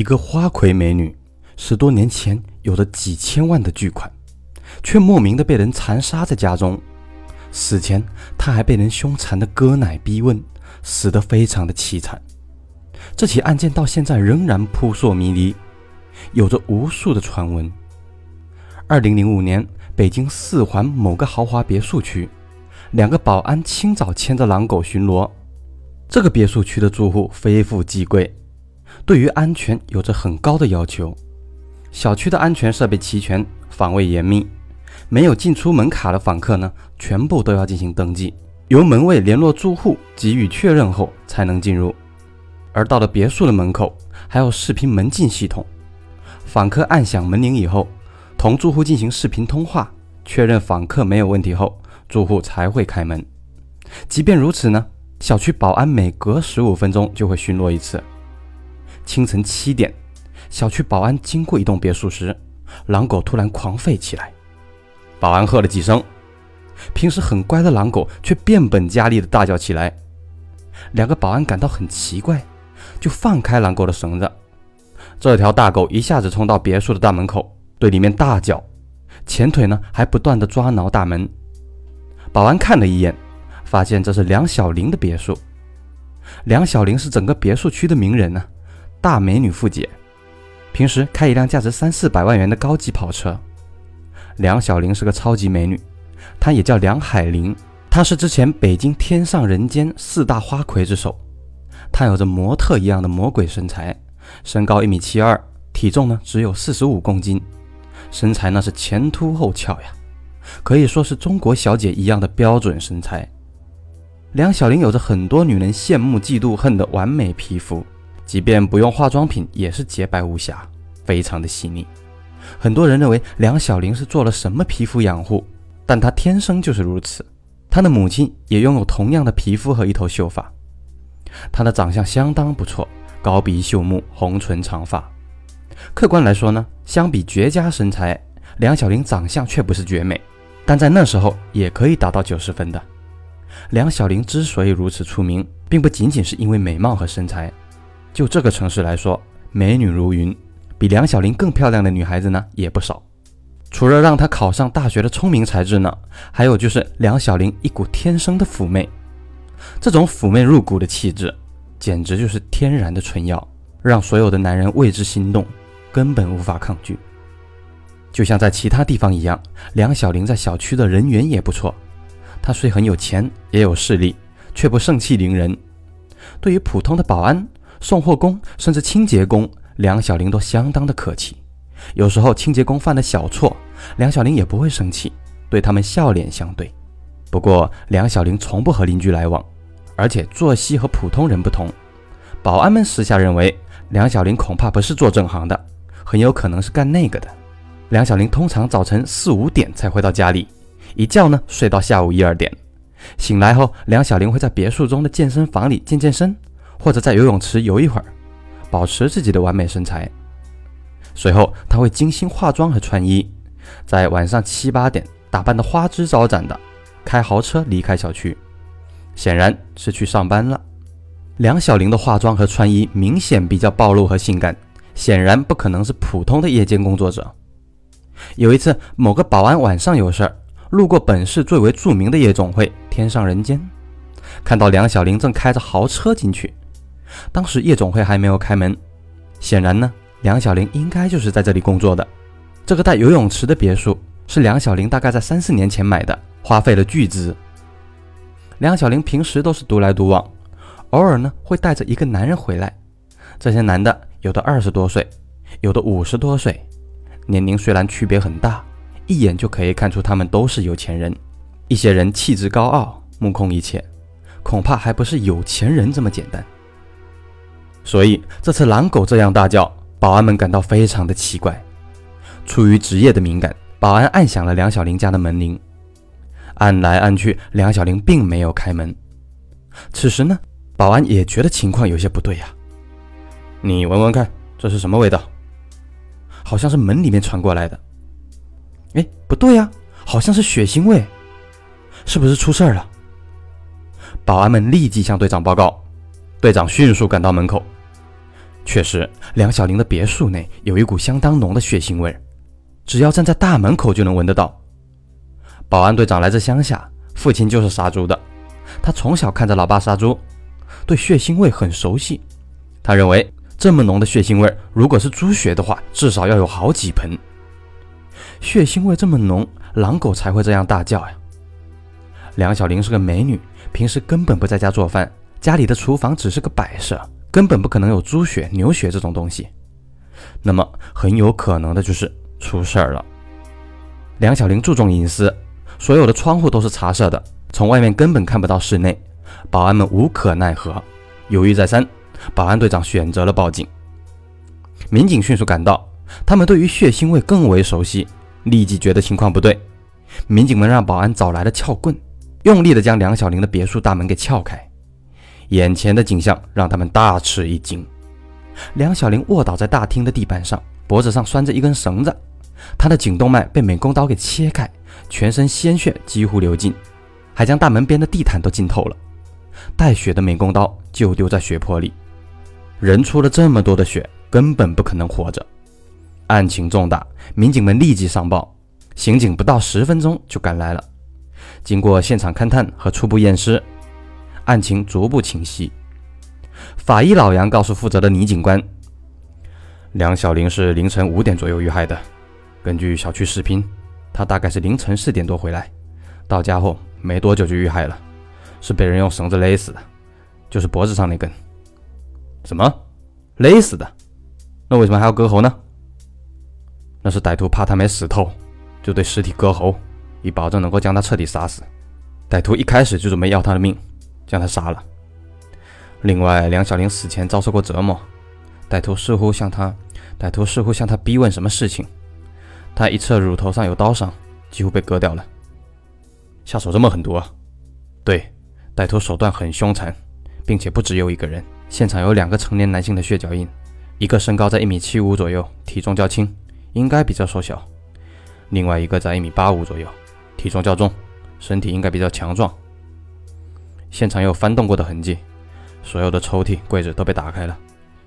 一个花魁美女，十多年前有着几千万的巨款，却莫名的被人残杀在家中。死前，她还被人凶残的割奶逼问，死得非常的凄惨。这起案件到现在仍然扑朔迷离，有着无数的传闻。二零零五年，北京四环某个豪华别墅区，两个保安清早牵着狼狗巡逻。这个别墅区的住户非富即贵。对于安全有着很高的要求，小区的安全设备齐全，防卫严密。没有进出门卡的访客呢，全部都要进行登记，由门卫联络住户给予确认后才能进入。而到了别墅的门口，还有视频门禁系统，访客按响门铃以后，同住户进行视频通话，确认访客没有问题后，住户才会开门。即便如此呢，小区保安每隔十五分钟就会巡逻一次。清晨七点，小区保安经过一栋别墅时，狼狗突然狂吠起来。保安喝了几声，平时很乖的狼狗却变本加厉地大叫起来。两个保安感到很奇怪，就放开狼狗的绳子。这条大狗一下子冲到别墅的大门口，对里面大叫，前腿呢还不断地抓挠大门。保安看了一眼，发现这是梁小玲的别墅。梁小玲是整个别墅区的名人呢。大美女富姐，平时开一辆价值三四百万元的高级跑车。梁小玲是个超级美女，她也叫梁海玲。她是之前北京天上人间四大花魁之首。她有着模特一样的魔鬼身材，身高一米七二，体重呢只有四十五公斤，身材那是前凸后翘呀，可以说是中国小姐一样的标准身材。梁小玲有着很多女人羡慕嫉妒恨的完美皮肤。即便不用化妆品，也是洁白无瑕，非常的细腻。很多人认为梁小玲是做了什么皮肤养护，但她天生就是如此。她的母亲也拥有同样的皮肤和一头秀发。她的长相相当不错，高鼻秀目，红唇长发。客观来说呢，相比绝佳身材，梁小玲长相却不是绝美，但在那时候也可以达到九十分的。梁小玲之所以如此出名，并不仅仅是因为美貌和身材。就这个城市来说，美女如云，比梁小玲更漂亮的女孩子呢也不少。除了让她考上大学的聪明才智呢，还有就是梁小玲一股天生的妩媚。这种妩媚入骨的气质，简直就是天然的春药，让所有的男人为之心动，根本无法抗拒。就像在其他地方一样，梁小玲在小区的人缘也不错。她虽很有钱，也有势力，却不盛气凌人。对于普通的保安，送货工甚至清洁工，梁小玲都相当的客气。有时候清洁工犯了小错，梁小玲也不会生气，对他们笑脸相对。不过梁小玲从不和邻居来往，而且作息和普通人不同。保安们私下认为，梁小玲恐怕不是做正行的，很有可能是干那个的。梁小玲通常早晨四五点才回到家里，一觉呢睡到下午一二点。醒来后，梁小玲会在别墅中的健身房里健健身。或者在游泳池游一会儿，保持自己的完美身材。随后，他会精心化妆和穿衣，在晚上七八点打扮的花枝招展的，开豪车离开小区，显然是去上班了。梁小玲的化妆和穿衣明显比较暴露和性感，显然不可能是普通的夜间工作者。有一次，某个保安晚上有事儿，路过本市最为著名的夜总会“天上人间”，看到梁小玲正开着豪车进去。当时夜总会还没有开门，显然呢，梁小玲应该就是在这里工作的。这个带游泳池的别墅是梁小玲大概在三四年前买的，花费了巨资。梁小玲平时都是独来独往，偶尔呢会带着一个男人回来。这些男的有的二十多岁，有的五十多岁，年龄虽然区别很大，一眼就可以看出他们都是有钱人。一些人气质高傲，目空一切，恐怕还不是有钱人这么简单。所以这次狼狗这样大叫，保安们感到非常的奇怪。出于职业的敏感，保安按响了梁小玲家的门铃。按来按去，梁小玲并没有开门。此时呢，保安也觉得情况有些不对呀。你闻闻看，这是什么味道？好像是门里面传过来的。哎，不对呀，好像是血腥味，是不是出事儿了？保安们立即向队长报告。队长迅速赶到门口，确实，梁小玲的别墅内有一股相当浓的血腥味，只要站在大门口就能闻得到。保安队长来自乡下，父亲就是杀猪的，他从小看着老爸杀猪，对血腥味很熟悉。他认为这么浓的血腥味，如果是猪血的话，至少要有好几盆。血腥味这么浓，狼狗才会这样大叫呀。梁小玲是个美女，平时根本不在家做饭，家里的厨房只是个摆设。根本不可能有猪血、牛血这种东西，那么很有可能的就是出事儿了。梁小玲注重隐私，所有的窗户都是茶色的，从外面根本看不到室内。保安们无可奈何，犹豫再三，保安队长选择了报警。民警迅速赶到，他们对于血腥味更为熟悉，立即觉得情况不对。民警们让保安找来了撬棍，用力地将梁小玲的别墅大门给撬开。眼前的景象让他们大吃一惊。梁小玲卧倒在大厅的地板上，脖子上拴着一根绳子，她的颈动脉被美工刀给切开，全身鲜血几乎流尽，还将大门边的地毯都浸透了。带血的美工刀就丢在血泊里，人出了这么多的血，根本不可能活着。案情重大，民警们立即上报，刑警不到十分钟就赶来了。经过现场勘探和初步验尸。案情逐步清晰。法医老杨告诉负责的倪警官：“梁小玲是凌晨五点左右遇害的。根据小区视频，她大概是凌晨四点多回来，到家后没多久就遇害了，是被人用绳子勒死的，就是脖子上那根。什么？勒死的？那为什么还要割喉呢？那是歹徒怕他没死透，就对尸体割喉，以保证能够将他彻底杀死。歹徒一开始就准备要他的命。”将他杀了。另外，梁小玲死前遭受过折磨，歹徒似乎向他，歹徒似乎向他逼问什么事情。他一侧乳头上有刀伤，几乎被割掉了。下手这么狠毒啊？对，歹徒手段很凶残，并且不只有一个人。现场有两个成年男性的血脚印，一个身高在一米七五左右，体重较轻，应该比较瘦小；另外一个在一米八五左右，体重较重，身体应该比较强壮。现场有翻动过的痕迹，所有的抽屉、柜子都被打开了，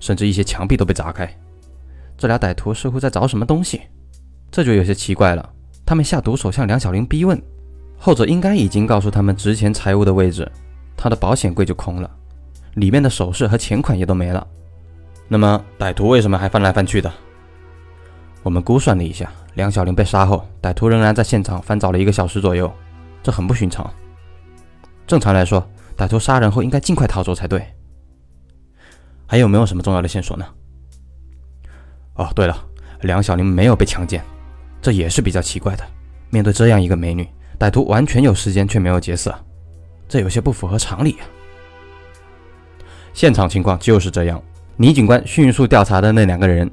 甚至一些墙壁都被砸开。这俩歹徒似乎在找什么东西，这就有些奇怪了。他们下毒手向梁小玲逼问，后者应该已经告诉他们值钱财物的位置，他的保险柜就空了，里面的首饰和钱款也都没了。那么歹徒为什么还翻来翻去的？我们估算了一下，梁小玲被杀后，歹徒仍然在现场翻找了一个小时左右，这很不寻常。正常来说。歹徒杀人后应该尽快逃走才对。还有没有什么重要的线索呢？哦，对了，梁小玲没有被强奸，这也是比较奇怪的。面对这样一个美女，歹徒完全有时间却没有劫色，这有些不符合常理啊。现场情况就是这样。倪警官迅速调查的那两个人，